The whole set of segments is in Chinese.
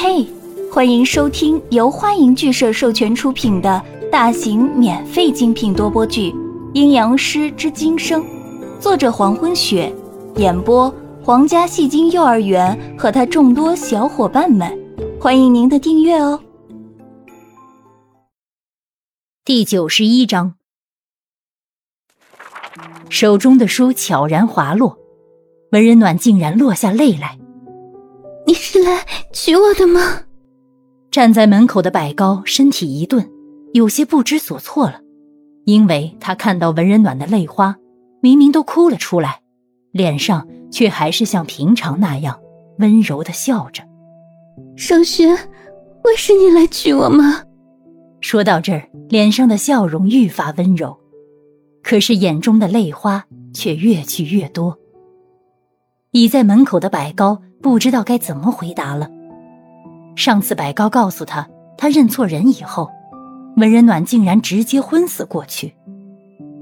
嘿，欢迎收听由欢迎剧社授权出品的大型免费精品多播剧《阴阳师之今生》，作者黄昏雪，演播皇家戏精幼儿园和他众多小伙伴们，欢迎您的订阅哦。第九十一章，手中的书悄然滑落，文人暖竟然落下泪来。你是来娶我的吗？站在门口的百高身体一顿，有些不知所措了，因为他看到文人暖的泪花，明明都哭了出来，脸上却还是像平常那样温柔的笑着。盛轩，会是你来娶我吗？说到这儿，脸上的笑容愈发温柔，可是眼中的泪花却越聚越多。倚在门口的百高。不知道该怎么回答了。上次百高告诉他他认错人以后，文人暖竟然直接昏死过去，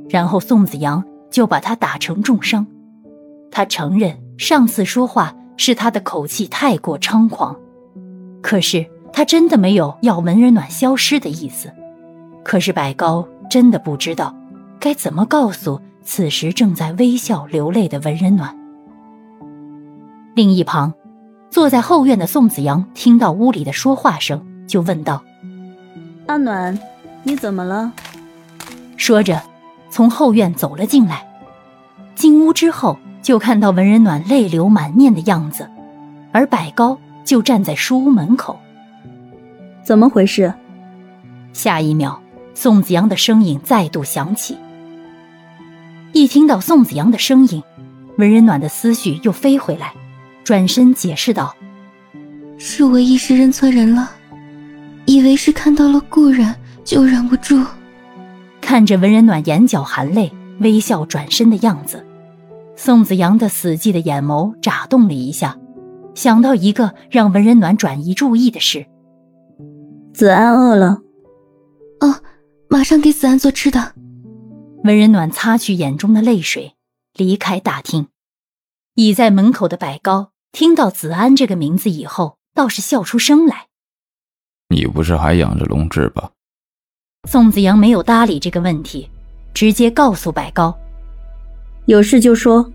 然后宋子阳就把他打成重伤。他承认上次说话是他的口气太过猖狂，可是他真的没有要文人暖消失的意思。可是百高真的不知道该怎么告诉此时正在微笑流泪的文人暖。另一旁，坐在后院的宋子阳听到屋里的说话声，就问道：“阿暖，你怎么了？”说着，从后院走了进来。进屋之后，就看到文人暖泪流满面的样子，而百高就站在书屋门口。怎么回事？下一秒，宋子阳的声音再度响起。一听到宋子阳的声音，文人暖的思绪又飞回来。转身解释道：“是我一时认错人了，以为是看到了故人，就忍不住。”看着文人暖眼角含泪、微笑转身的样子，宋子阳的死寂的眼眸眨动了一下，想到一个让文人暖转移注意的事：子安饿了。哦，马上给子安做吃的。文人暖擦去眼中的泪水，离开大厅。倚在门口的百高。听到子安这个名字以后，倒是笑出声来。你不是还养着龙志吧？宋子阳没有搭理这个问题，直接告诉百高：“有事就说。”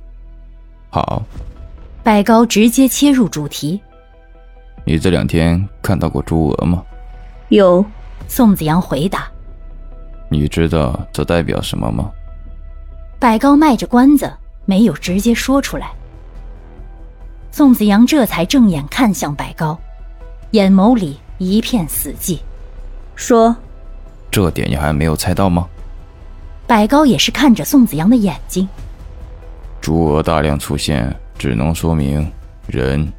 好。百高直接切入主题：“你这两天看到过朱娥吗？”有。宋子阳回答：“你知道这代表什么吗？”百高卖着关子，没有直接说出来。宋子阳这才正眼看向白高，眼眸里一片死寂，说：“这点你还没有猜到吗？”白高也是看着宋子阳的眼睛。朱娥大量出现，只能说明人，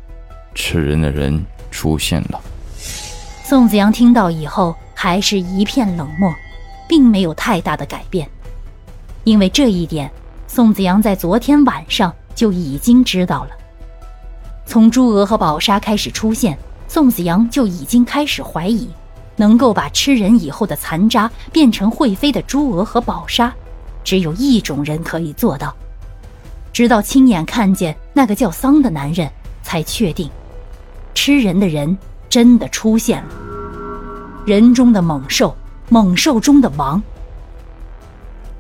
吃人的人出现了。宋子阳听到以后，还是一片冷漠，并没有太大的改变，因为这一点，宋子阳在昨天晚上就已经知道了。从朱娥和宝莎开始出现，宋子阳就已经开始怀疑，能够把吃人以后的残渣变成会飞的朱娥和宝沙，只有一种人可以做到。直到亲眼看见那个叫桑的男人，才确定，吃人的人真的出现了。人中的猛兽，猛兽中的王。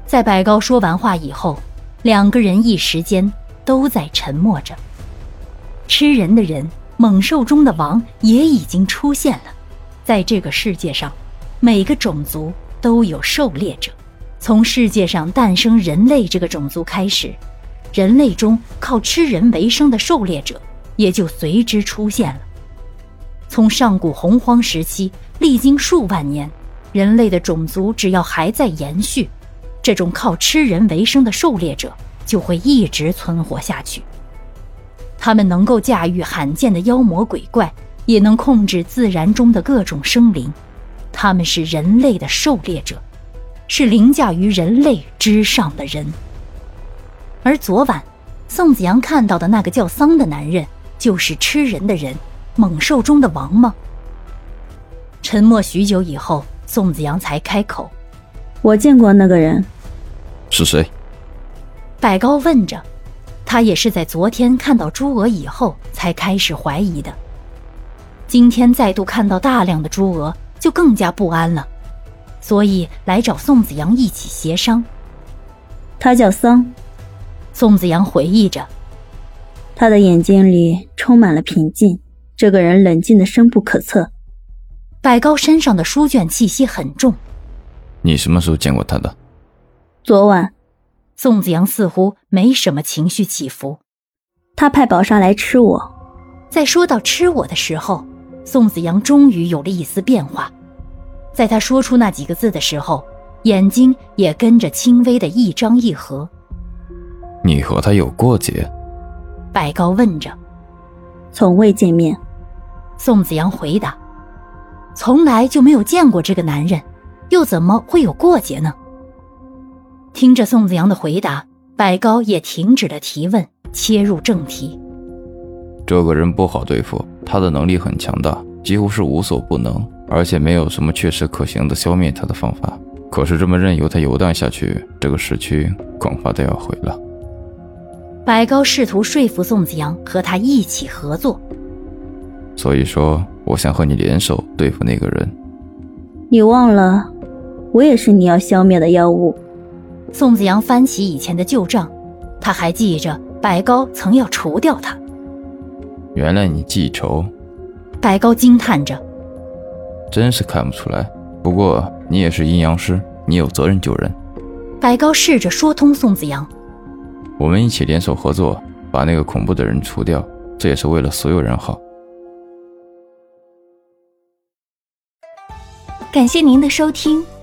在百高说完话以后，两个人一时间都在沉默着。吃人的人，猛兽中的王也已经出现了。在这个世界上，每个种族都有狩猎者。从世界上诞生人类这个种族开始，人类中靠吃人为生的狩猎者也就随之出现了。从上古洪荒时期，历经数万年，人类的种族只要还在延续，这种靠吃人为生的狩猎者就会一直存活下去。他们能够驾驭罕见的妖魔鬼怪，也能控制自然中的各种生灵。他们是人类的狩猎者，是凌驾于人类之上的人。而昨晚，宋子阳看到的那个叫桑的男人，就是吃人的人，猛兽中的王吗？沉默许久以后，宋子阳才开口：“我见过那个人，是谁？”百高问着。他也是在昨天看到朱娥以后才开始怀疑的。今天再度看到大量的朱娥，就更加不安了，所以来找宋子阳一起协商。他叫桑，宋子阳回忆着，他的眼睛里充满了平静。这个人冷静的深不可测。百高身上的书卷气息很重。你什么时候见过他的？昨晚。宋子阳似乎没什么情绪起伏。他派宝莎来吃我。在说到吃我的时候，宋子阳终于有了一丝变化。在他说出那几个字的时候，眼睛也跟着轻微的一张一合。你和他有过节？白高问着。从未见面。宋子阳回答：“从来就没有见过这个男人，又怎么会有过节呢？”听着宋子阳的回答，百高也停止了提问，切入正题：“这个人不好对付，他的能力很强大，几乎是无所不能，而且没有什么确实可行的消灭他的方法。可是这么任由他游荡下去，这个市区恐怕都要毁了。”百高试图说服宋子阳和他一起合作。所以说，我想和你联手对付那个人。你忘了，我也是你要消灭的妖物。宋子阳翻起以前的旧账，他还记着白高曾要除掉他。原来你记仇。白高惊叹着，真是看不出来。不过你也是阴阳师，你有责任救人。白高试着说通宋子阳。我们一起联手合作，把那个恐怖的人除掉，这也是为了所有人好。感谢您的收听，